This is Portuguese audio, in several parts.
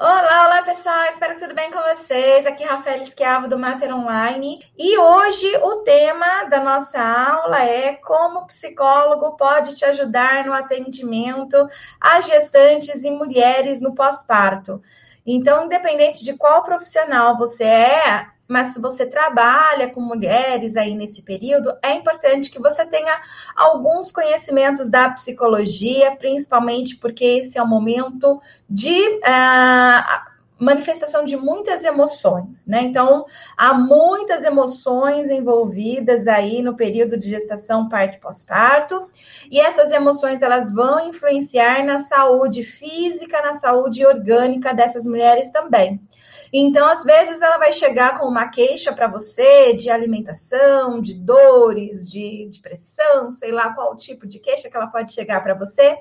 Olá, olá pessoal, espero que tudo bem com vocês. Aqui é Rafael Esquiavo do Mater Online e hoje o tema da nossa aula é como o psicólogo pode te ajudar no atendimento a gestantes e mulheres no pós-parto. Então, independente de qual profissional você é, mas se você trabalha com mulheres aí nesse período, é importante que você tenha alguns conhecimentos da psicologia, principalmente porque esse é o momento de uh, manifestação de muitas emoções, né? Então, há muitas emoções envolvidas aí no período de gestação, parto pós-parto, e essas emoções elas vão influenciar na saúde física, na saúde orgânica dessas mulheres também. Então, às vezes, ela vai chegar com uma queixa para você de alimentação, de dores, de, de pressão, sei lá qual tipo de queixa que ela pode chegar para você.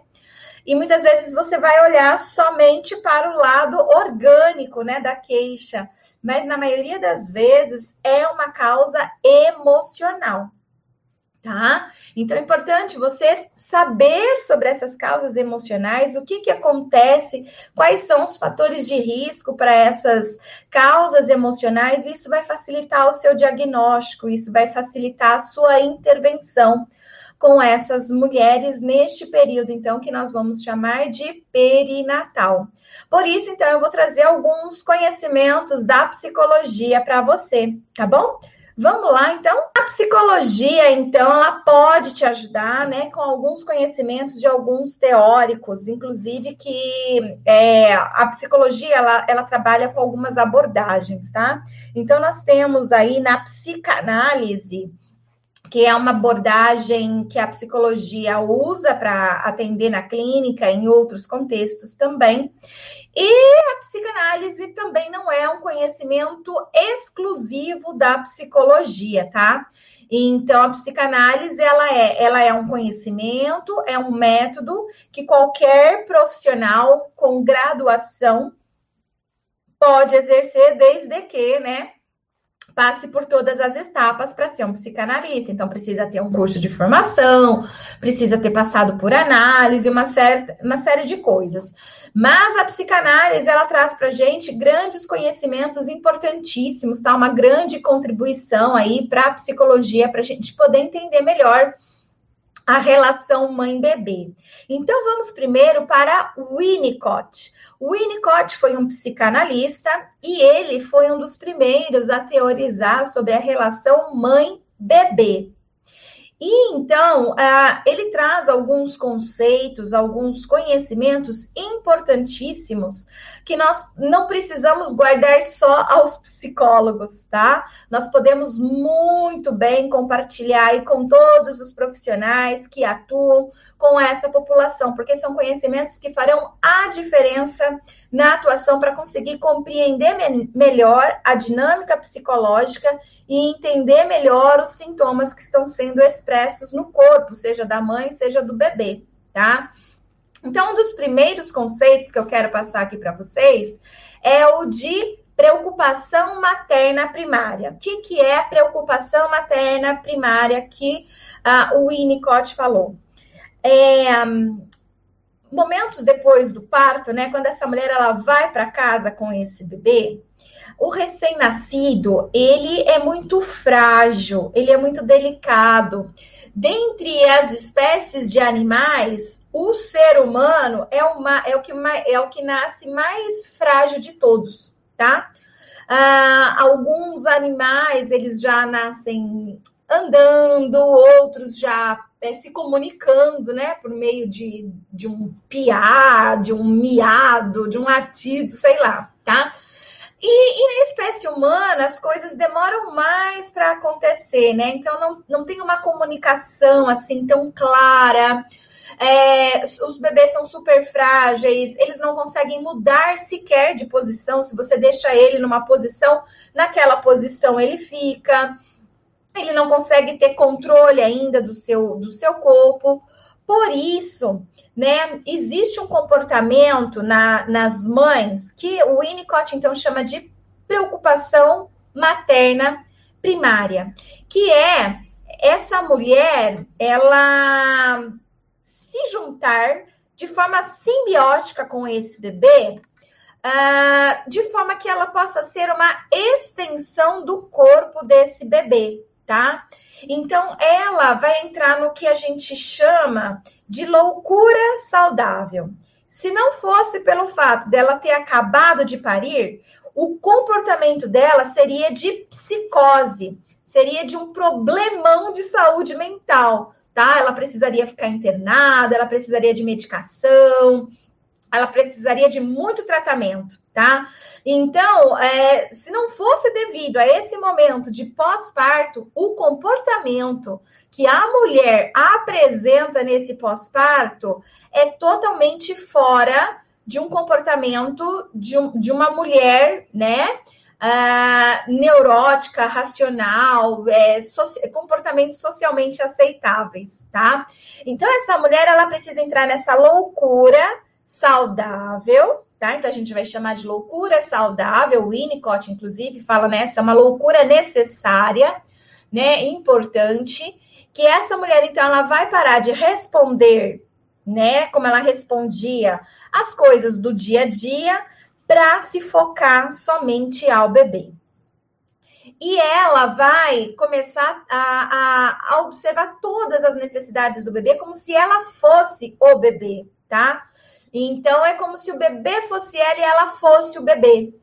E muitas vezes você vai olhar somente para o lado orgânico, né, da queixa, mas na maioria das vezes é uma causa emocional tá? Então é importante você saber sobre essas causas emocionais, o que que acontece, quais são os fatores de risco para essas causas emocionais, isso vai facilitar o seu diagnóstico, isso vai facilitar a sua intervenção com essas mulheres neste período, então, que nós vamos chamar de perinatal. Por isso, então, eu vou trazer alguns conhecimentos da psicologia para você, tá bom? Vamos lá, então. A psicologia, então, ela pode te ajudar, né, com alguns conhecimentos de alguns teóricos, inclusive que é, a psicologia ela, ela trabalha com algumas abordagens, tá? Então, nós temos aí na psicanálise que é uma abordagem que a psicologia usa para atender na clínica, em outros contextos também. E a psicanálise também não é um conhecimento exclusivo da psicologia, tá? Então, a psicanálise, ela é, ela é um conhecimento, é um método que qualquer profissional com graduação pode exercer desde que, né, passe por todas as etapas para ser um psicanalista. Então, precisa ter um curso de formação, precisa ter passado por análise, uma, certa, uma série de coisas. Mas a psicanálise, ela traz para gente grandes conhecimentos importantíssimos, tá? Uma grande contribuição aí para a psicologia, para a gente poder entender melhor a relação mãe-bebê. Então, vamos primeiro para Winnicott. Winnicott foi um psicanalista e ele foi um dos primeiros a teorizar sobre a relação mãe-bebê. E então, ele traz alguns conceitos, alguns conhecimentos importantíssimos que nós não precisamos guardar só aos psicólogos, tá? Nós podemos muito bem compartilhar aí com todos os profissionais que atuam com essa população, porque são conhecimentos que farão a diferença na atuação para conseguir compreender me melhor a dinâmica psicológica e entender melhor os sintomas que estão sendo expressos no corpo, seja da mãe, seja do bebê, tá? Então, um dos primeiros conceitos que eu quero passar aqui para vocês é o de preocupação materna primária. O que, que é preocupação materna primária que uh, o Winnicott falou? É, um, momentos depois do parto, né, quando essa mulher ela vai para casa com esse bebê, o recém-nascido, ele é muito frágil, ele é muito delicado. Dentre as espécies de animais, o ser humano é, é, o, que, é o que nasce mais frágil de todos, tá? Ah, alguns animais, eles já nascem andando, outros já é, se comunicando, né, por meio de, de um piar, de um miado, de um latido, sei lá, tá? E, e, na espécie humana, as coisas demoram mais para acontecer, né? Então, não, não tem uma comunicação assim tão clara. É, os bebês são super frágeis, eles não conseguem mudar sequer de posição. Se você deixa ele numa posição, naquela posição ele fica. Ele não consegue ter controle ainda do seu, do seu corpo. Por isso, né, existe um comportamento na, nas mães que o Winnicott então chama de preocupação materna primária, que é essa mulher ela se juntar de forma simbiótica com esse bebê uh, de forma que ela possa ser uma extensão do corpo desse bebê, tá? Então, ela vai entrar no que a gente chama de loucura saudável. Se não fosse pelo fato dela ter acabado de parir, o comportamento dela seria de psicose, seria de um problemão de saúde mental, tá? Ela precisaria ficar internada, ela precisaria de medicação, ela precisaria de muito tratamento, tá? Então, é, se não fosse devido a esse momento de pós-parto, o comportamento que a mulher apresenta nesse pós-parto é totalmente fora de um comportamento de, um, de uma mulher, né? Uh, neurótica, racional, é, soci comportamentos socialmente aceitáveis, tá? Então, essa mulher, ela precisa entrar nessa loucura saudável, tá? Então a gente vai chamar de loucura saudável. O Winnicott, inclusive, fala nessa, é uma loucura necessária, né? Importante. Que essa mulher, então, ela vai parar de responder, né? Como ela respondia as coisas do dia a dia, para se focar somente ao bebê. E ela vai começar a, a, a observar todas as necessidades do bebê como se ela fosse o bebê, tá? Então é como se o bebê fosse ela e ela fosse o bebê.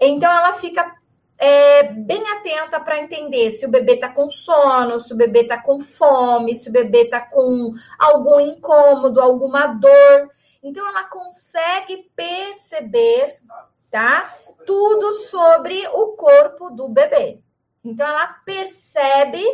Então ela fica é, bem atenta para entender se o bebê está com sono, se o bebê está com fome, se o bebê está com algum incômodo, alguma dor. Então ela consegue perceber, tá? Tudo sobre o corpo do bebê. Então ela percebe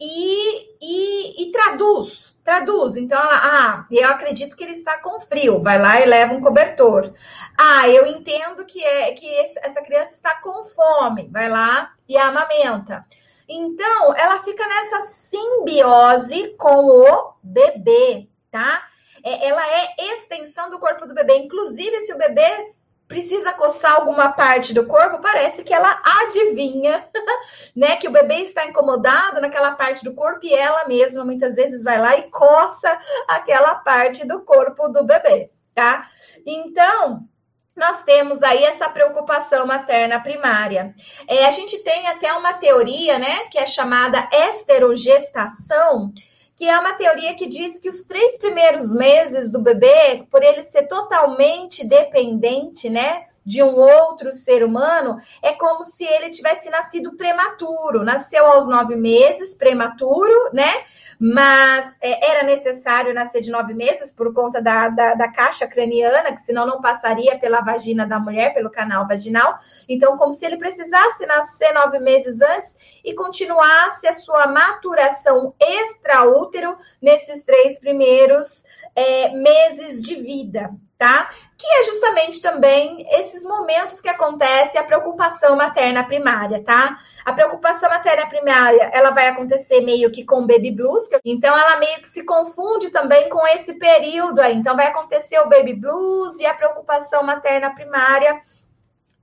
e, e, e, traduz, traduz. Então, ela, ah, eu acredito que ele está com frio, vai lá e leva um cobertor. Ah, eu entendo que é que esse, essa criança está com fome, vai lá e amamenta. Então, ela fica nessa simbiose com o bebê, tá? É, ela é extensão do corpo do bebê. Inclusive, se o bebê precisa coçar alguma parte do corpo, parece que ela adivinha, né, que o bebê está incomodado naquela parte do corpo e ela mesma muitas vezes vai lá e coça aquela parte do corpo do bebê, tá? Então, nós temos aí essa preocupação materna primária. É, a gente tem até uma teoria, né, que é chamada esterogestação, que é uma teoria que diz que os três primeiros meses do bebê, por ele ser totalmente dependente, né, de um outro ser humano, é como se ele tivesse nascido prematuro, nasceu aos nove meses, prematuro, né? mas é, era necessário nascer de nove meses por conta da, da, da, caixa craniana, que senão não passaria pela vagina da mulher, pelo canal vaginal. Então, como se ele precisasse nascer nove meses antes e continuasse a sua maturação extraútero nesses três primeiros é, meses de vida, tá? que é justamente também esses momentos que acontece a preocupação materna primária, tá? A preocupação materna primária, ela vai acontecer meio que com baby blues, então ela meio que se confunde também com esse período aí. Então vai acontecer o baby blues e a preocupação materna primária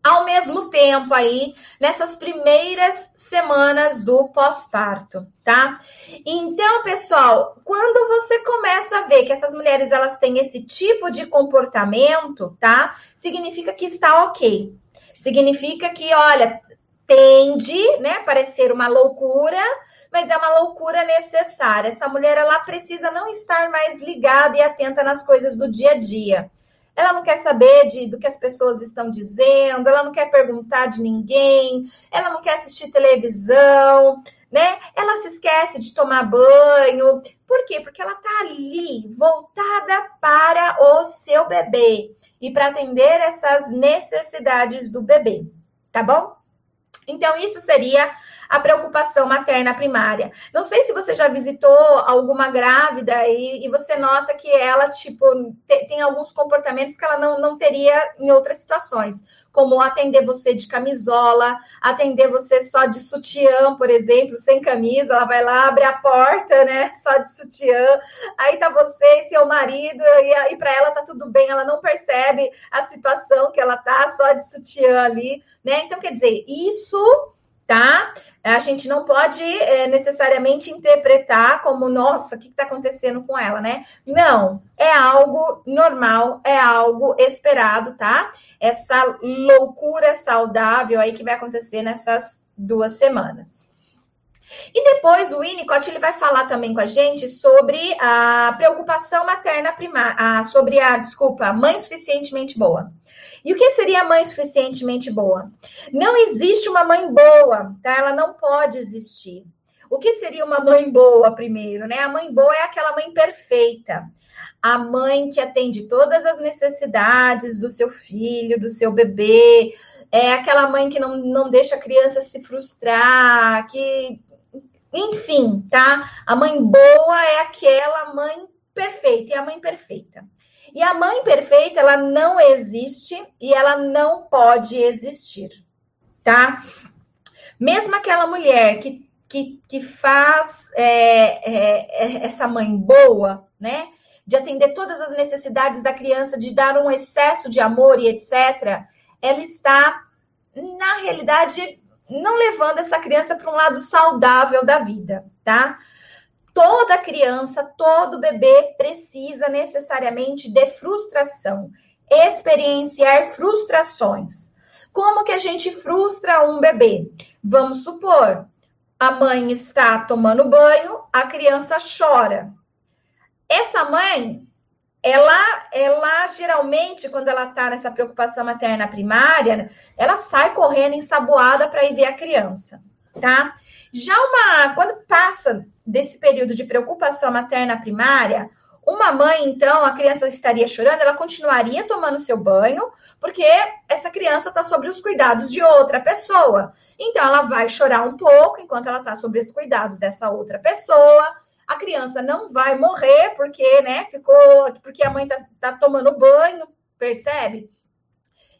ao mesmo tempo aí nessas primeiras semanas do pós-parto, tá? Então, pessoal, quando você começa a ver que essas mulheres elas têm esse tipo de comportamento, tá? Significa que está ok. Significa que, olha, tende, né, parecer uma loucura, mas é uma loucura necessária. Essa mulher ela precisa não estar mais ligada e atenta nas coisas do dia a dia ela não quer saber de, do que as pessoas estão dizendo, ela não quer perguntar de ninguém, ela não quer assistir televisão, né? Ela se esquece de tomar banho. Por quê? Porque ela tá ali voltada para o seu bebê e para atender essas necessidades do bebê, tá bom? Então, isso seria a preocupação materna primária. Não sei se você já visitou alguma grávida e, e você nota que ela, tipo, te, tem alguns comportamentos que ela não, não teria em outras situações como atender você de camisola, atender você só de sutiã, por exemplo, sem camisa, ela vai lá, abre a porta, né, só de sutiã, aí tá você e seu marido, e, e para ela tá tudo bem, ela não percebe a situação que ela tá só de sutiã ali, né, então quer dizer, isso tá? A gente não pode é, necessariamente interpretar como, nossa, o que está acontecendo com ela, né? Não, é algo normal, é algo esperado, tá? Essa loucura saudável aí que vai acontecer nessas duas semanas. E depois o Winnicott ele vai falar também com a gente sobre a preocupação materna primária, sobre a, desculpa, mãe suficientemente boa. E o que seria a mãe suficientemente boa? Não existe uma mãe boa, tá? Ela não pode existir. O que seria uma mãe boa primeiro, né? A mãe boa é aquela mãe perfeita. A mãe que atende todas as necessidades do seu filho, do seu bebê, é aquela mãe que não, não deixa a criança se frustrar, que enfim, tá? A mãe boa é aquela mãe perfeita, e a mãe perfeita. E a mãe perfeita, ela não existe e ela não pode existir, tá? Mesmo aquela mulher que, que, que faz é, é, é, essa mãe boa, né? De atender todas as necessidades da criança, de dar um excesso de amor e etc., ela está, na realidade, não levando essa criança para um lado saudável da vida, tá? Toda criança, todo bebê precisa necessariamente de frustração, experienciar frustrações. Como que a gente frustra um bebê? Vamos supor, a mãe está tomando banho, a criança chora. Essa mãe ela, ela geralmente, quando ela está nessa preocupação materna primária, ela sai correndo ensaboada para ir ver a criança, tá? Já uma, quando passa desse período de preocupação materna primária, uma mãe, então, a criança estaria chorando, ela continuaria tomando seu banho, porque essa criança está sob os cuidados de outra pessoa. Então, ela vai chorar um pouco enquanto ela está sob os cuidados dessa outra pessoa a criança não vai morrer porque, né, ficou, porque a mãe tá, tá tomando banho, percebe?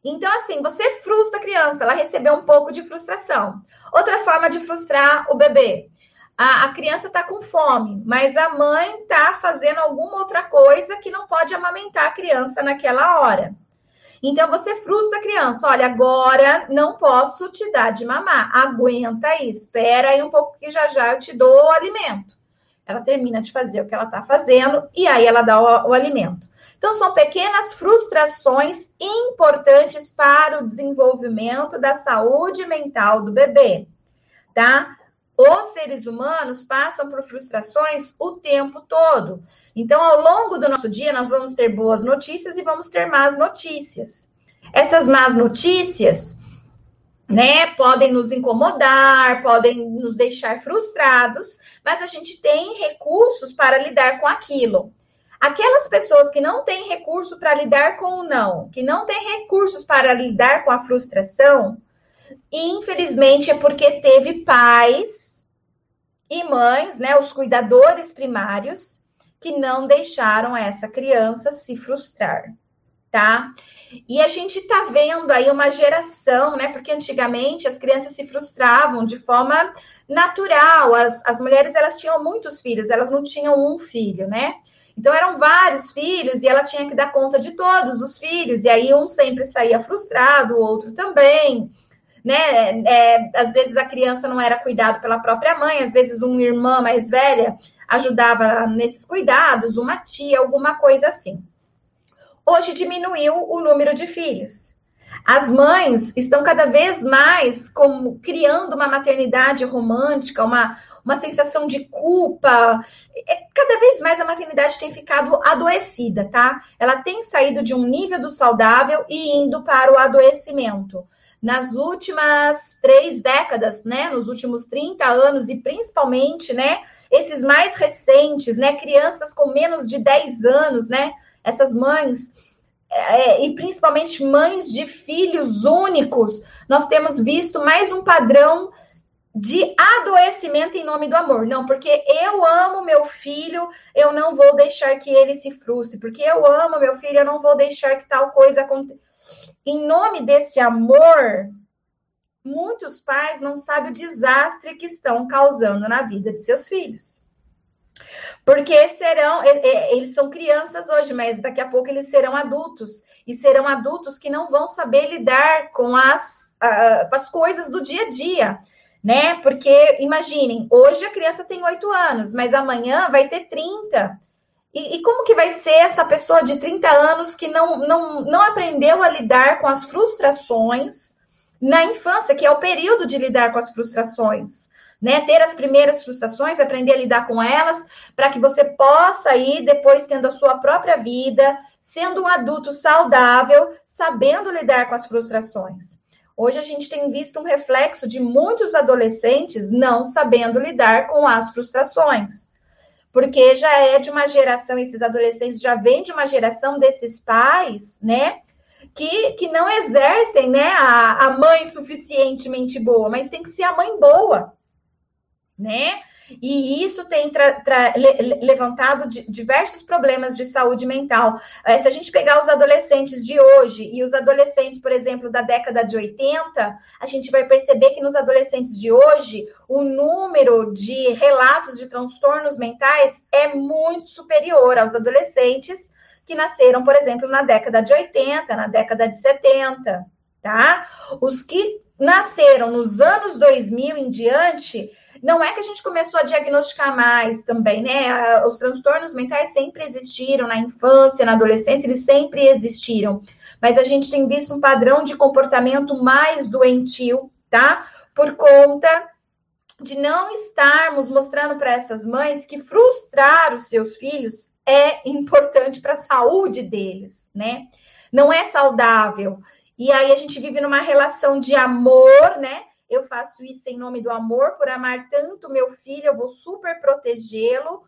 Então, assim, você frustra a criança, ela recebeu um pouco de frustração. Outra forma de frustrar o bebê. A, a criança está com fome, mas a mãe está fazendo alguma outra coisa que não pode amamentar a criança naquela hora. Então, você frustra a criança. Olha, agora não posso te dar de mamar. Aguenta aí, espera aí um pouco que já já eu te dou o alimento ela termina de fazer o que ela está fazendo e aí ela dá o, o alimento. Então, são pequenas frustrações importantes para o desenvolvimento da saúde mental do bebê, tá? Os seres humanos passam por frustrações o tempo todo. Então, ao longo do nosso dia, nós vamos ter boas notícias e vamos ter más notícias. Essas más notícias né? Podem nos incomodar, podem nos deixar frustrados, mas a gente tem recursos para lidar com aquilo. Aquelas pessoas que não têm recurso para lidar com o não, que não têm recursos para lidar com a frustração, infelizmente é porque teve pais e mães, né, os cuidadores primários, que não deixaram essa criança se frustrar, tá? E a gente está vendo aí uma geração, né? Porque antigamente as crianças se frustravam de forma natural. As, as mulheres elas tinham muitos filhos, elas não tinham um filho, né? Então eram vários filhos e ela tinha que dar conta de todos os filhos. E aí um sempre saía frustrado, o outro também. Né? É, às vezes a criança não era cuidado pela própria mãe, às vezes uma irmã mais velha ajudava nesses cuidados, uma tia, alguma coisa assim hoje diminuiu o número de filhos. As mães estão cada vez mais como criando uma maternidade romântica, uma, uma sensação de culpa. É, cada vez mais a maternidade tem ficado adoecida, tá? Ela tem saído de um nível do saudável e indo para o adoecimento. Nas últimas três décadas, né? Nos últimos 30 anos, e principalmente, né? Esses mais recentes, né? Crianças com menos de 10 anos, né? essas mães, é, e principalmente mães de filhos únicos, nós temos visto mais um padrão de adoecimento em nome do amor. Não, porque eu amo meu filho, eu não vou deixar que ele se frustre. Porque eu amo meu filho, eu não vou deixar que tal coisa aconteça. Em nome desse amor, muitos pais não sabem o desastre que estão causando na vida de seus filhos. Porque serão, eles são crianças hoje, mas daqui a pouco eles serão adultos. E serão adultos que não vão saber lidar com as, as coisas do dia a dia. né? Porque imaginem, hoje a criança tem 8 anos, mas amanhã vai ter 30. E, e, como que vai ser essa pessoa de 30 anos que não, não, não aprendeu a lidar com as frustrações na infância, que é o período de lidar com as frustrações? Né, ter as primeiras frustrações, aprender a lidar com elas, para que você possa ir depois tendo a sua própria vida, sendo um adulto saudável, sabendo lidar com as frustrações. Hoje a gente tem visto um reflexo de muitos adolescentes não sabendo lidar com as frustrações porque já é de uma geração, esses adolescentes já vêm de uma geração desses pais, né? Que, que não exercem né, a, a mãe suficientemente boa, mas tem que ser a mãe boa, né? E isso tem levantado diversos problemas de saúde mental. É, se a gente pegar os adolescentes de hoje e os adolescentes, por exemplo, da década de 80, a gente vai perceber que nos adolescentes de hoje, o número de relatos de transtornos mentais é muito superior aos adolescentes que nasceram, por exemplo, na década de 80, na década de 70, tá? Os que nasceram nos anos 2000 em diante, não é que a gente começou a diagnosticar mais também, né? Os transtornos mentais sempre existiram na infância, na adolescência, eles sempre existiram. Mas a gente tem visto um padrão de comportamento mais doentio, tá? Por conta de não estarmos mostrando para essas mães que frustrar os seus filhos é importante para a saúde deles, né? Não é saudável. E aí a gente vive numa relação de amor, né? Eu faço isso em nome do amor, por amar tanto meu filho, eu vou super protegê-lo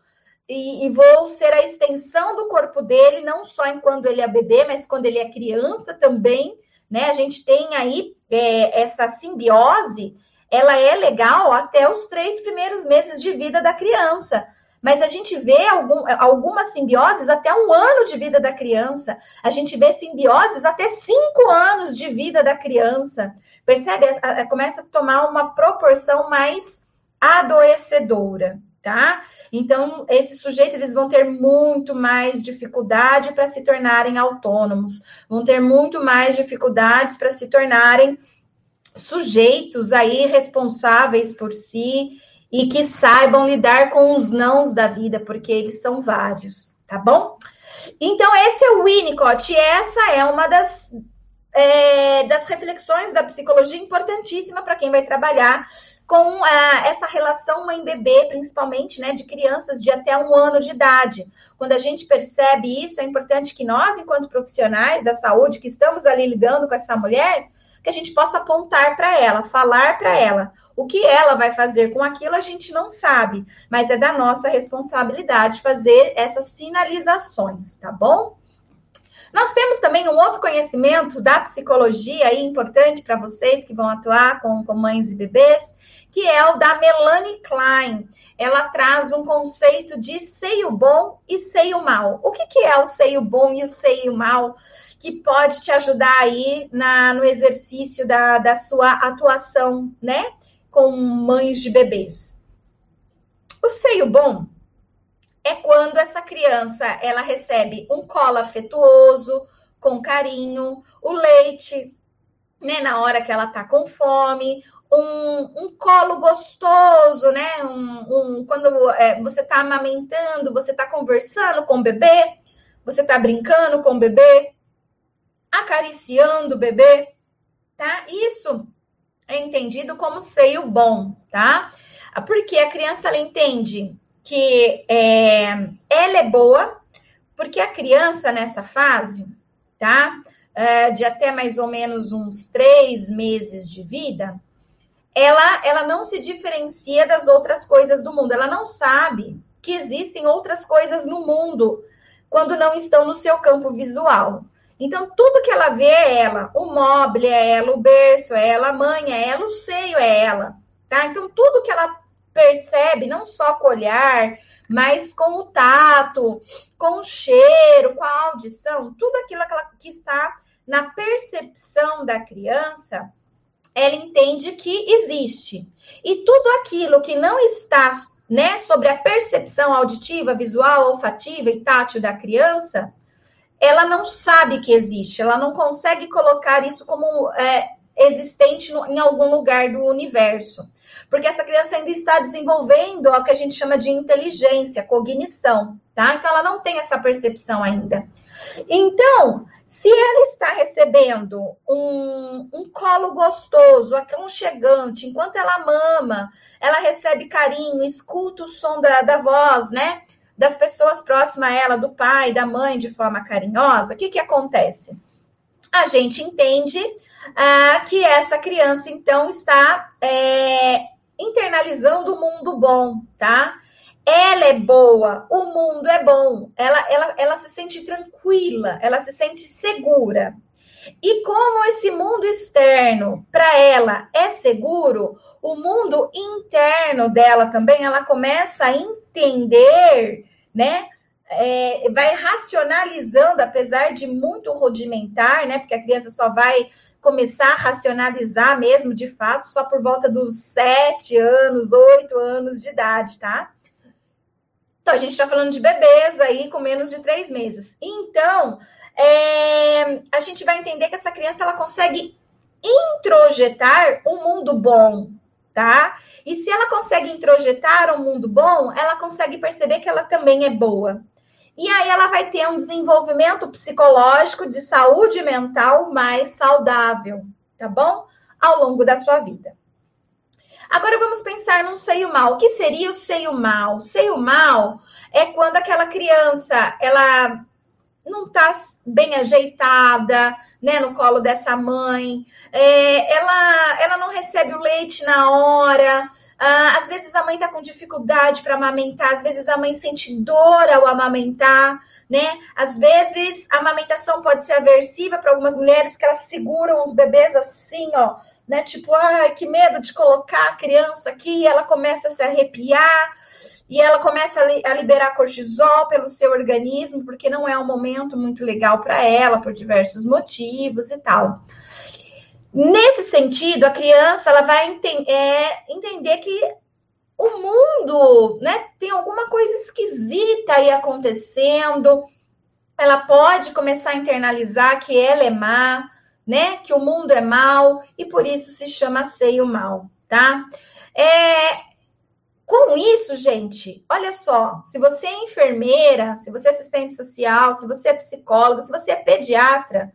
e, e, vou ser a extensão do corpo dele, não só enquanto ele é bebê, mas quando ele é criança também, né? A gente tem aí é, essa simbiose, ela é legal até os três primeiros meses de vida da criança. Mas a gente vê algum, algumas simbioses até um ano de vida da criança. A gente vê simbioses até cinco anos de vida da criança. Percebe? Começa a tomar uma proporção mais adoecedora, tá? Então, esses sujeitos eles vão ter muito mais dificuldade para se tornarem autônomos, vão ter muito mais dificuldades para se tornarem sujeitos aí responsáveis por si e que saibam lidar com os nãos da vida, porque eles são vários, tá bom? Então, esse é o Winnicott, e essa é uma das é, das reflexões da psicologia importantíssima para quem vai trabalhar com ah, essa relação mãe-bebê, principalmente, né, de crianças de até um ano de idade. Quando a gente percebe isso, é importante que nós, enquanto profissionais da saúde, que estamos ali lidando com essa mulher, que a gente possa apontar para ela, falar para ela. O que ela vai fazer com aquilo, a gente não sabe, mas é da nossa responsabilidade fazer essas sinalizações, tá bom? Nós temos também um outro conhecimento da psicologia aí importante para vocês que vão atuar com, com mães e bebês, que é o da Melanie Klein. Ela traz um conceito de seio bom e seio mal. O que, que é o seio bom e o seio mal? Que pode te ajudar aí na, no exercício da, da sua atuação, né? Com mães de bebês. O seio bom é quando essa criança ela recebe um colo afetuoso, com carinho, o leite, né, na hora que ela tá com fome, um, um colo gostoso, né? Um, um quando é, você tá amamentando, você tá conversando com o bebê, você tá brincando com o bebê, acariciando o bebê, tá? Isso é entendido como seio bom, tá? Porque a criança ela entende que é, ela é boa, porque a criança nessa fase, tá? É, de até mais ou menos uns três meses de vida, ela, ela não se diferencia das outras coisas do mundo. Ela não sabe que existem outras coisas no mundo quando não estão no seu campo visual. Então, tudo que ela vê é ela. O móvel é ela, o berço é ela, a mãe é ela, o seio é ela. Tá? Então, tudo que ela percebe, não só com o olhar, mas com o tato, com o cheiro, com a audição, tudo aquilo que está na percepção da criança, ela entende que existe. E tudo aquilo que não está né, sobre a percepção auditiva, visual, olfativa e tátil da criança, ela não sabe que existe, ela não consegue colocar isso como é, existente no, em algum lugar do universo. Porque essa criança ainda está desenvolvendo o que a gente chama de inteligência, cognição, tá? Então ela não tem essa percepção ainda. Então, se ela está recebendo um, um colo gostoso, aconchegante, enquanto ela mama, ela recebe carinho, escuta o som da, da voz, né? Das pessoas próximas a ela, do pai, da mãe, de forma carinhosa, o que, que acontece? A gente entende ah, que essa criança, então, está é, internalizando o mundo bom, tá? ela é boa, o mundo é bom, ela, ela, ela se sente tranquila, ela se sente segura. E como esse mundo externo para ela é seguro, o mundo interno dela também, ela começa a entender, né? É, vai racionalizando, apesar de muito rudimentar, né? Porque a criança só vai começar a racionalizar mesmo, de fato, só por volta dos sete anos, oito anos de idade, tá? Então, a gente está falando de bebês aí com menos de três meses. Então, é, a gente vai entender que essa criança ela consegue introjetar um mundo bom, tá? E se ela consegue introjetar um mundo bom, ela consegue perceber que ela também é boa. E aí ela vai ter um desenvolvimento psicológico de saúde mental mais saudável, tá bom? Ao longo da sua vida. Agora vamos pensar num seio mal. O que seria o seio mal? O seio mal é quando aquela criança, ela não está bem ajeitada, né, no colo dessa mãe, é, ela, ela não recebe o leite na hora, ah, às vezes a mãe está com dificuldade para amamentar, às vezes a mãe sente dor ao amamentar, né? Às vezes a amamentação pode ser aversiva para algumas mulheres que elas seguram os bebês assim, ó, né? Tipo, ai, que medo de colocar a criança aqui, ela começa a se arrepiar e ela começa a liberar cortisol pelo seu organismo, porque não é um momento muito legal para ela, por diversos motivos e tal. Nesse sentido, a criança ela vai ente é, entender que o mundo, né, tem alguma coisa esquisita aí acontecendo. Ela pode começar a internalizar que ela é má, né? Que o mundo é mal e por isso se chama seio mal, tá? É, com isso, gente, olha só, se você é enfermeira, se você é assistente social, se você é psicólogo, se você é pediatra,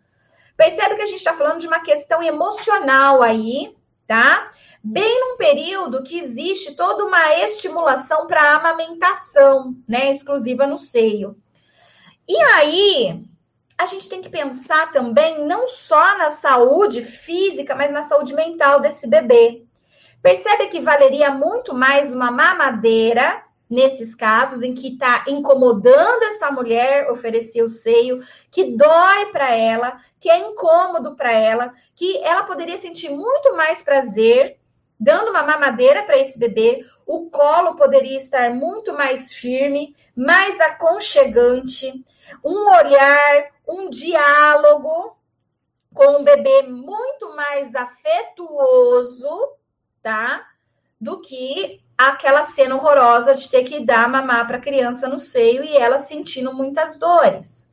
percebe que a gente está falando de uma questão emocional aí, tá? Bem num período que existe toda uma estimulação para amamentação, né? Exclusiva no seio. E aí, a gente tem que pensar também não só na saúde física, mas na saúde mental desse bebê. Percebe que valeria muito mais uma mamadeira nesses casos em que está incomodando essa mulher oferecer o seio, que dói para ela, que é incômodo para ela, que ela poderia sentir muito mais prazer dando uma mamadeira para esse bebê, o colo poderia estar muito mais firme, mais aconchegante, um olhar, um diálogo com um bebê muito mais afetuoso, tá? Do que aquela cena horrorosa de ter que dar mamar para a criança no seio e ela sentindo muitas dores.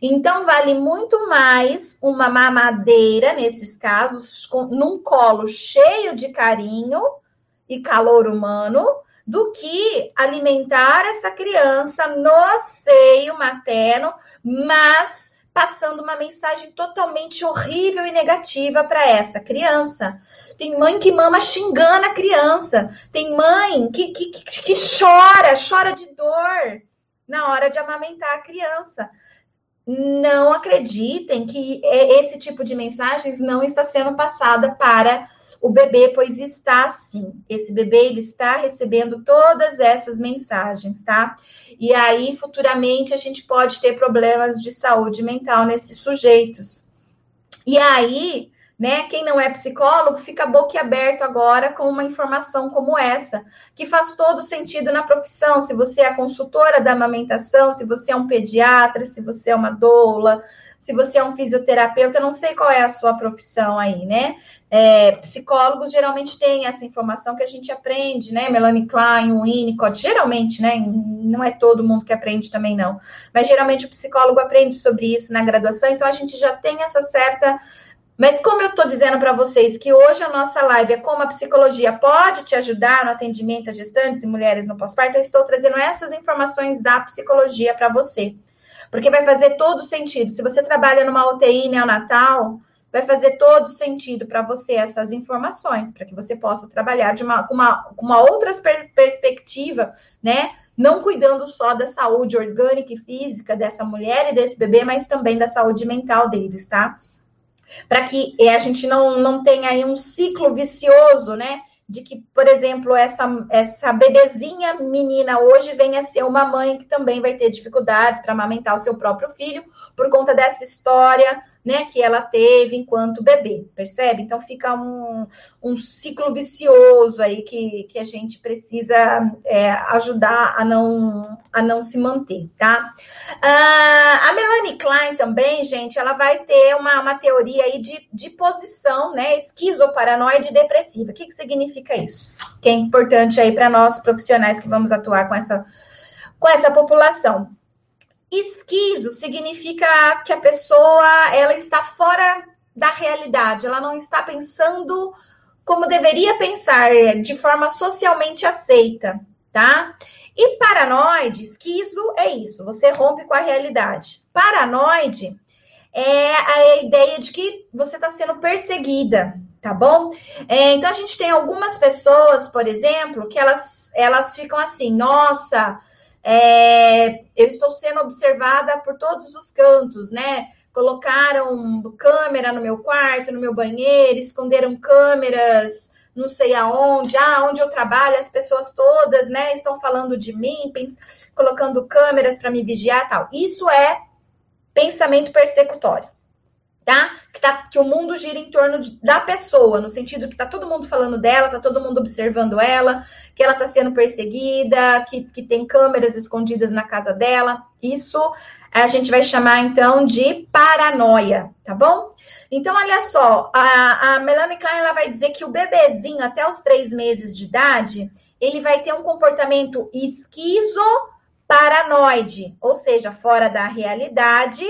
Então, vale muito mais uma mamadeira, nesses casos, com, num colo cheio de carinho e calor humano, do que alimentar essa criança no seio materno, mas passando uma mensagem totalmente horrível e negativa para essa criança. Tem mãe que mama xingando a criança, tem mãe que, que, que chora, chora de dor na hora de amamentar a criança não acreditem que esse tipo de mensagens não está sendo passada para o bebê, pois está sim. Esse bebê ele está recebendo todas essas mensagens, tá? E aí futuramente a gente pode ter problemas de saúde mental nesses sujeitos. E aí né? Quem não é psicólogo fica boquiaberto agora com uma informação como essa, que faz todo sentido na profissão. Se você é consultora da amamentação, se você é um pediatra, se você é uma doula, se você é um fisioterapeuta, eu não sei qual é a sua profissão aí, né? É, psicólogos geralmente têm essa informação que a gente aprende, né? Melanie Klein, Winnicott, geralmente, né? Não é todo mundo que aprende também, não. Mas geralmente o psicólogo aprende sobre isso na graduação, então a gente já tem essa certa Mas como eu estou dizendo para vocês que hoje a nossa live é como a psicologia pode te ajudar no atendimento a gestantes e mulheres no pós-parto, eu estou trazendo essas informações da psicologia para você. Porque vai fazer todo sentido. Se você trabalha numa UTI neonatal, vai fazer todo sentido para você essas informações, para que você possa trabalhar de uma, uma, uma outra per perspectiva, né? Não cuidando só da saúde orgânica e física dessa mulher e desse bebê, mas também da saúde mental deles, tá? Para que a gente não, não tenha aí um ciclo vicioso, né? de que, por exemplo, essa, essa bebezinha menina hoje venha a ser uma mãe que também vai ter dificuldades para amamentar o seu próprio filho por conta dessa história né, que ela teve enquanto bebê, percebe? Então fica um, um ciclo vicioso aí que, que a gente precisa é, ajudar a não, a não se manter, tá? Ah, a Melanie Klein também, gente, ela vai ter uma, uma teoria aí de, de posição, né, esquizoparanoide depressiva. O que, que significa isso? Que é importante aí para nós profissionais que vamos atuar com essa, com essa população. Esquizo significa que a pessoa ela está fora da realidade, ela não está pensando como deveria pensar, de forma socialmente aceita, tá? E paranoide, esquizo é isso, você rompe com a realidade. Paranoide é a ideia de que você está sendo perseguida, tá bom? É, então a gente tem algumas pessoas, por exemplo, que elas, elas ficam assim, nossa, é, eu estou sendo observada por todos os cantos, né? Colocaram câmera no meu quarto, no meu banheiro, esconderam câmeras não sei aonde, ah, onde eu trabalho, as pessoas todas, né, estão falando de mim, colocando câmeras para me vigiar tal. Isso é pensamento persecutório tá? Que, tá? que o mundo gira em torno de, da pessoa, no sentido que tá todo mundo falando dela, tá todo mundo observando ela, que ela tá sendo perseguida, que, que tem câmeras escondidas na casa dela. Isso a gente vai chamar então de paranoia, tá bom? Então, olha só, a, a Melanie Klein ela vai dizer que o bebezinho, até os três meses de idade, ele vai ter um comportamento esquizo paranoide, ou seja, fora da realidade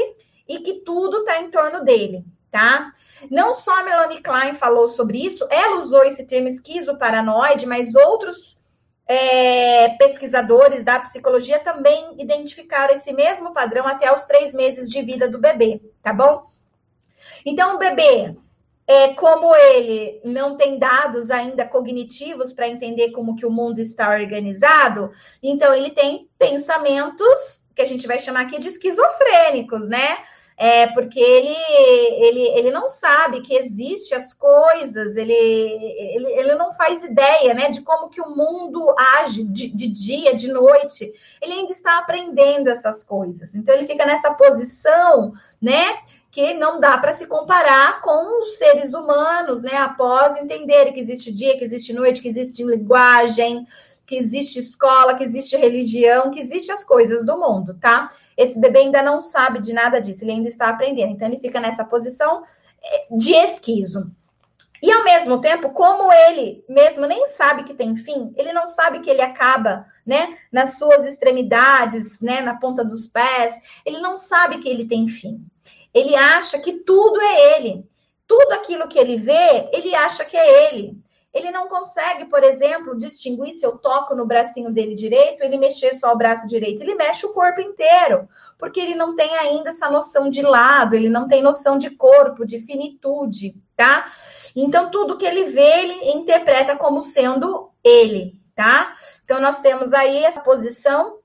e que tudo está em torno dele, tá? Não só a Melanie Klein falou sobre isso, ela usou esse termo esquizoparanoide, mas outros é, pesquisadores da psicologia também identificaram esse mesmo padrão até os três meses de vida do bebê, tá bom? Então, o bebê, é, como ele não tem dados ainda cognitivos para entender como que o mundo está organizado, então ele tem pensamentos que a gente vai chamar aqui de esquizofrênicos, né? É porque ele, ele, ele não sabe que existe as coisas, ele, ele, ele não faz ideia né, de como que o mundo age de, de dia, de noite. Ele ainda está aprendendo essas coisas. Então ele fica nessa posição, né? Que não dá para se comparar com os seres humanos, né? Após entender que existe dia, que existe noite, que existe linguagem, que existe escola, que existe religião, que existe as coisas do mundo, tá? Esse bebê ainda não sabe de nada disso, ele ainda está aprendendo. Então, ele fica nessa posição eh, de esquizo. E ao mesmo tempo, como ele mesmo nem sabe que tem fim, ele não sabe que ele acaba, né, nas suas extremidades, né, na ponta dos pés, ele não sabe que ele tem fim. Ele acha que tudo é ele. Tudo aquilo que ele vê, ele acha que é ele. Ele não consegue, por exemplo, distinguir se eu toco no bracinho dele direito, ele mexer só o braço direito. Ele mexe o corpo inteiro, porque ele não tem ainda essa noção de lado, ele não tem noção de corpo, de finitude, tá? Então, tudo que ele vê, ele interpreta como sendo ele, tá? Então, nós temos aí essa posição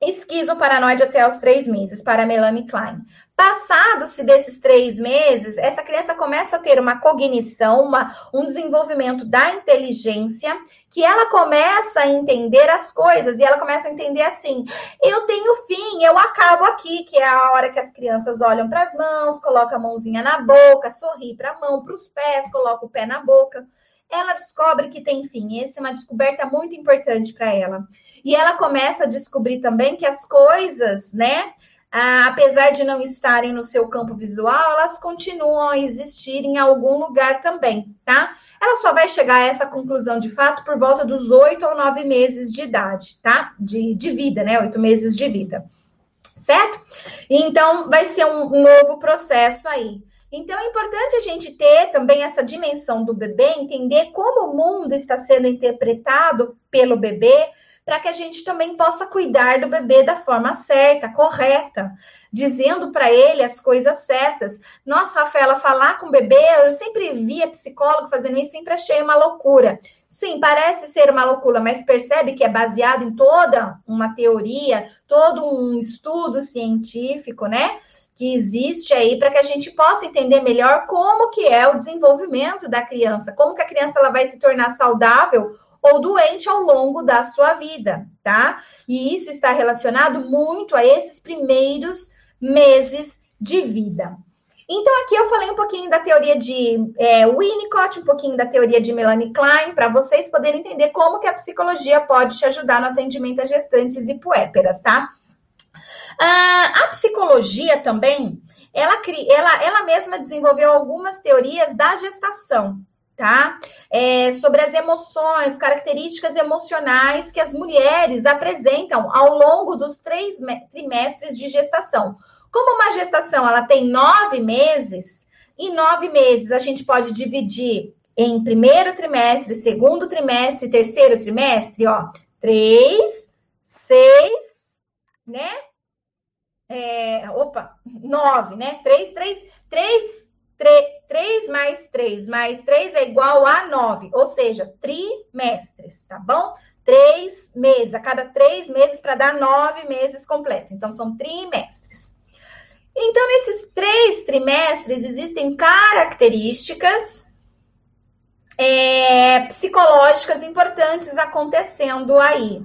esquizoparanoide até os três meses, para Melanie Klein. Passados-se desses três meses, essa criança começa a ter uma cognição, uma, um desenvolvimento da inteligência, que ela começa a entender as coisas, e ela começa a entender assim: eu tenho fim, eu acabo aqui, que é a hora que as crianças olham para as mãos, colocam a mãozinha na boca, sorri para a mão, para os pés, coloca o pé na boca. Ela descobre que tem fim. Essa é uma descoberta muito importante para ela. E ela começa a descobrir também que as coisas, né? Ah, apesar de não estarem no seu campo visual, elas continuam a existir em algum lugar também, tá? Ela só vai chegar a essa conclusão de fato por volta dos oito ou nove meses de idade, tá? De, de vida, né? Oito meses de vida, certo? Então, vai ser um, um novo processo aí. Então é importante a gente ter também essa dimensão do bebê, entender como o mundo está sendo interpretado pelo bebê, para que a gente também possa cuidar do bebê da forma certa, correta, dizendo para ele as coisas certas. Nossa, Rafaela, falar com o bebê, eu sempre via psicólogo fazendo isso, sempre achei uma loucura. Sim, parece ser uma loucura, mas percebe que é baseado em toda uma teoria, todo um estudo científico, né? Que existe aí para que a gente possa entender melhor como que é o desenvolvimento da criança, como que a criança ela vai se tornar saudável ou doente ao longo da sua vida, tá? E isso está relacionado muito a esses primeiros meses de vida. Então, aqui eu falei um pouquinho da teoria de é, Winnicott, um pouquinho da teoria de Melanie Klein, para vocês poderem entender como que a psicologia pode te ajudar no atendimento a gestantes e puérperas, tá? Ah, a psicologia também, ela, ela, ela mesma desenvolveu algumas teorias da gestação, tá? É, sobre as emoções, características emocionais que as mulheres apresentam ao longo dos três trimestres de gestação. Como uma gestação ela tem nove meses, em nove meses a gente pode dividir em primeiro trimestre, segundo trimestre, terceiro trimestre, ó, três, seis, né? É, opa, nove, né? Três, três, três 3 mais 3 mais 3 é igual a 9, ou seja, trimestres, tá bom? Três meses, a cada três meses para dar nove meses completo. Então, são trimestres. Então, nesses três trimestres, existem características é, psicológicas importantes acontecendo aí.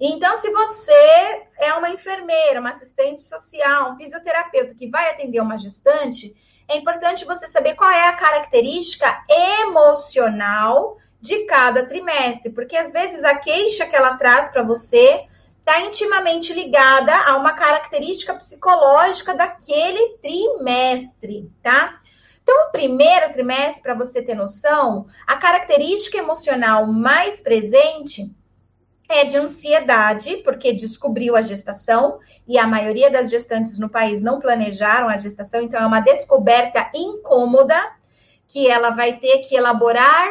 Então, se você é uma enfermeira, uma assistente social, um fisioterapeuta que vai atender uma gestante, é importante você saber qual é a característica emocional de cada trimestre, porque às vezes a queixa que ela traz para você está intimamente ligada a uma característica psicológica daquele trimestre, tá? Então, o primeiro trimestre, para você ter noção, a característica emocional mais presente é de ansiedade, porque descobriu a gestação e a maioria das gestantes no país não planejaram a gestação, então é uma descoberta incômoda que ela vai ter que elaborar,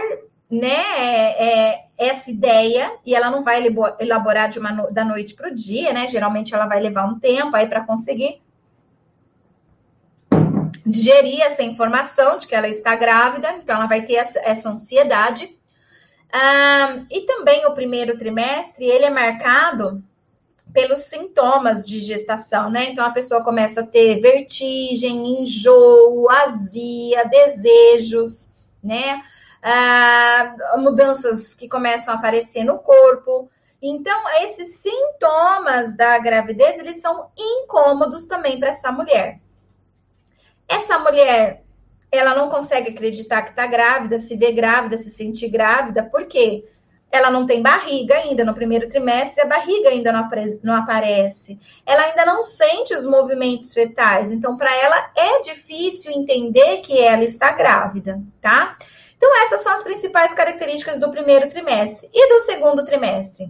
né, é, é, essa ideia e ela não vai elaborar de uma no, da noite para o dia, né? Geralmente ela vai levar um tempo aí para conseguir digerir essa informação de que ela está grávida, então ela vai ter essa, essa ansiedade ah, e também o primeiro trimestre, ele é marcado pelos sintomas de gestação, né? Então a pessoa começa a ter vertigem, enjoo, azia, desejos, né? Ah, mudanças que começam a aparecer no corpo. Então, esses sintomas da gravidez, eles são incômodos também para essa mulher. Essa mulher ela não consegue acreditar que está grávida, se vê grávida, se sentir grávida, por quê? Ela não tem barriga ainda no primeiro trimestre, a barriga ainda não, não aparece. Ela ainda não sente os movimentos fetais, então para ela é difícil entender que ela está grávida, tá? Então essas são as principais características do primeiro trimestre e do segundo trimestre.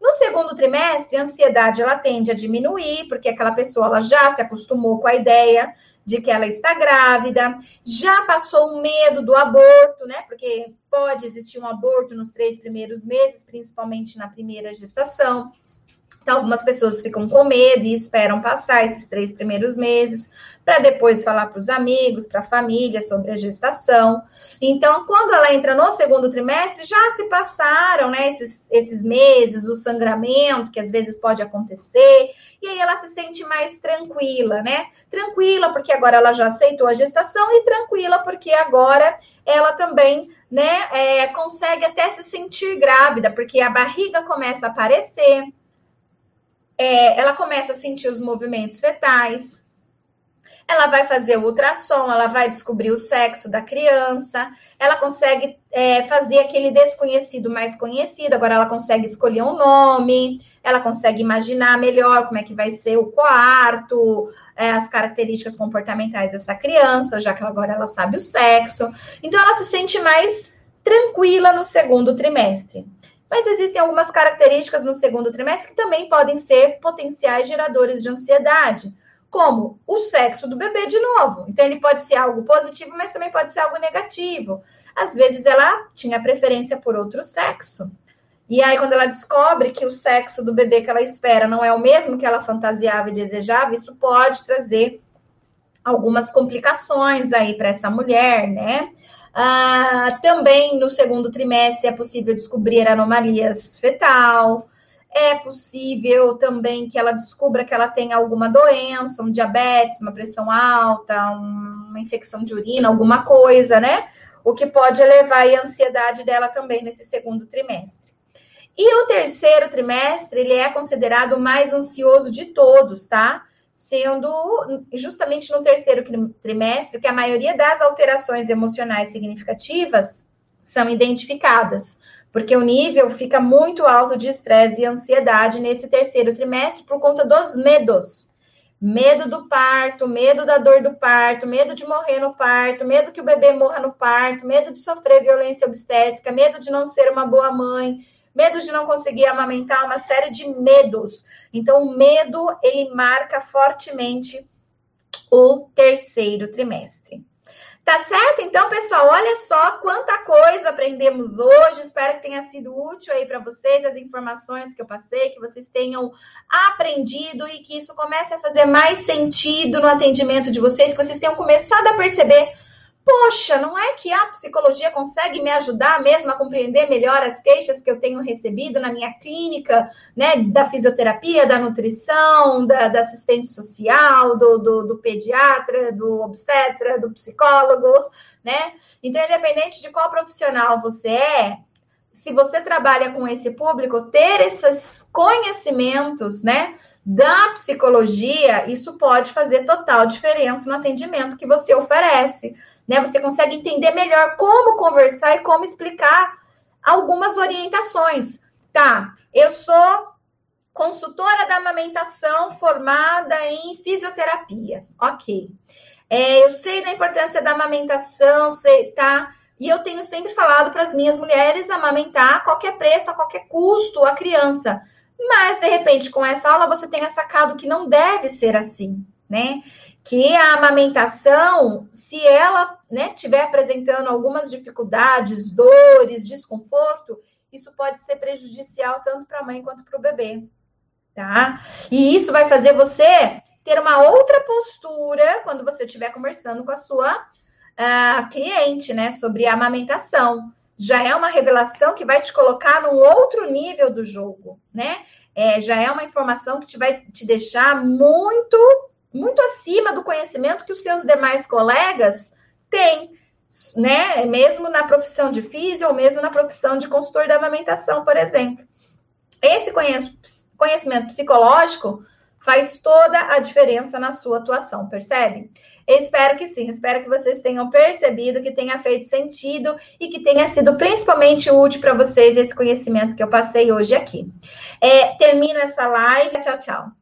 No segundo trimestre, a ansiedade ela tende a diminuir, porque aquela pessoa ela já se acostumou com a ideia de que ela está grávida, já passou o medo do aborto, né? Porque pode existir um aborto nos três primeiros meses, principalmente na primeira gestação. Então, algumas pessoas ficam com medo e esperam passar esses três primeiros meses para depois falar para os amigos, para a família sobre a gestação. Então, quando ela entra no segundo trimestre, já se passaram né, esses, esses meses, o sangramento que às vezes pode acontecer, e aí ela se sente mais tranquila, né? Tranquila porque agora ela já aceitou a gestação e tranquila porque agora ela também, né, é, consegue até se sentir grávida, porque a barriga começa a aparecer, é, ela começa a sentir os movimentos fetais, ela vai fazer o ultrassom, ela vai descobrir o sexo da criança, ela consegue é, fazer aquele desconhecido mais conhecido, agora ela consegue escolher um nome, ela consegue imaginar melhor como é que vai ser o quarto, é, as características comportamentais dessa criança, já que agora ela sabe o sexo. Então, ela se sente mais tranquila no segundo trimestre. Mas existem algumas características no segundo trimestre que também podem ser potenciais geradores de ansiedade como o sexo do bebê de novo. Então, ele pode ser algo positivo, mas também pode ser algo negativo. Às vezes, ela tinha preferência por outro sexo. E aí, quando ela descobre que o sexo do bebê que ela espera não é o mesmo que ela fantasiava e desejava, isso pode trazer algumas complicações aí para essa mulher, né? Ah, também no segundo trimestre é possível descobrir anomalias fetal. É possível também que ela descubra que ela tem alguma doença, um diabetes, uma pressão alta, uma infecção de urina, alguma coisa, né? O que pode elevar a ansiedade dela também nesse segundo trimestre. E o terceiro trimestre, ele é considerado o mais ansioso de todos, tá? Sendo justamente no terceiro trimestre que a maioria das alterações emocionais significativas são identificadas porque o nível fica muito alto de estresse e ansiedade nesse terceiro trimestre por conta dos medos. Medo do parto, medo da dor do parto, medo de morrer no parto, medo que o bebê morra no parto, medo de sofrer violência obstétrica, medo de não ser uma boa mãe, medo de não conseguir amamentar, uma série de medos. Então, o medo, ele marca fortemente o terceiro trimestre. Tá certo? Então, pessoal, olha só quanta coisa aprendemos hoje. Espero que tenha sido útil aí para vocês as informações que eu passei, que vocês tenham aprendido e que isso comece a fazer mais sentido no atendimento de vocês, que vocês tenham começado a perceber Poxa, não é que a psicologia consegue me ajudar mesmo a compreender melhor as queixas que eu tenho recebido na minha clínica, né? Da fisioterapia, da nutrição, da, da assistente social, do, do, do, pediatra, do obstetra, do psicólogo, né? Então, independente de qual profissional você é, se você trabalha com esse público, ter esses conhecimentos, né? Da psicologia, isso pode fazer total diferença no atendimento que você oferece né? Você consegue entender melhor como conversar e como explicar algumas orientações. Tá, eu sou consultora da amamentação formada em fisioterapia. Ok. É, eu sei da importância da amamentação, sei, tá? E eu tenho sempre falado para as minhas mulheres amamentar a qualquer preço, a qualquer custo a criança. Mas, de repente, com essa aula, você tenha sacado que não deve ser assim, né? Que a amamentação, se ela né, estiver apresentando algumas dificuldades, dores, desconforto, isso pode ser prejudicial tanto para a mãe quanto para o bebê, tá? E isso vai fazer você ter uma outra postura quando você estiver conversando com a sua uh, cliente, né, sobre a amamentação. Já é uma revelação que vai te colocar num outro nível do jogo, né? É, já é uma informação que te vai te deixar muito muito acima do conhecimento que os seus demais colegas têm, né? Mesmo na profissão de físio ou mesmo na profissão de consultor da amamentação, por exemplo. Esse conhecimento psicológico faz toda a diferença na sua atuação, percebe? espero que sim, espero que vocês tenham percebido, que tenha feito sentido e que tenha sido principalmente útil para vocês esse conhecimento que eu passei hoje aqui. É, termino essa live. Tchau, tchau.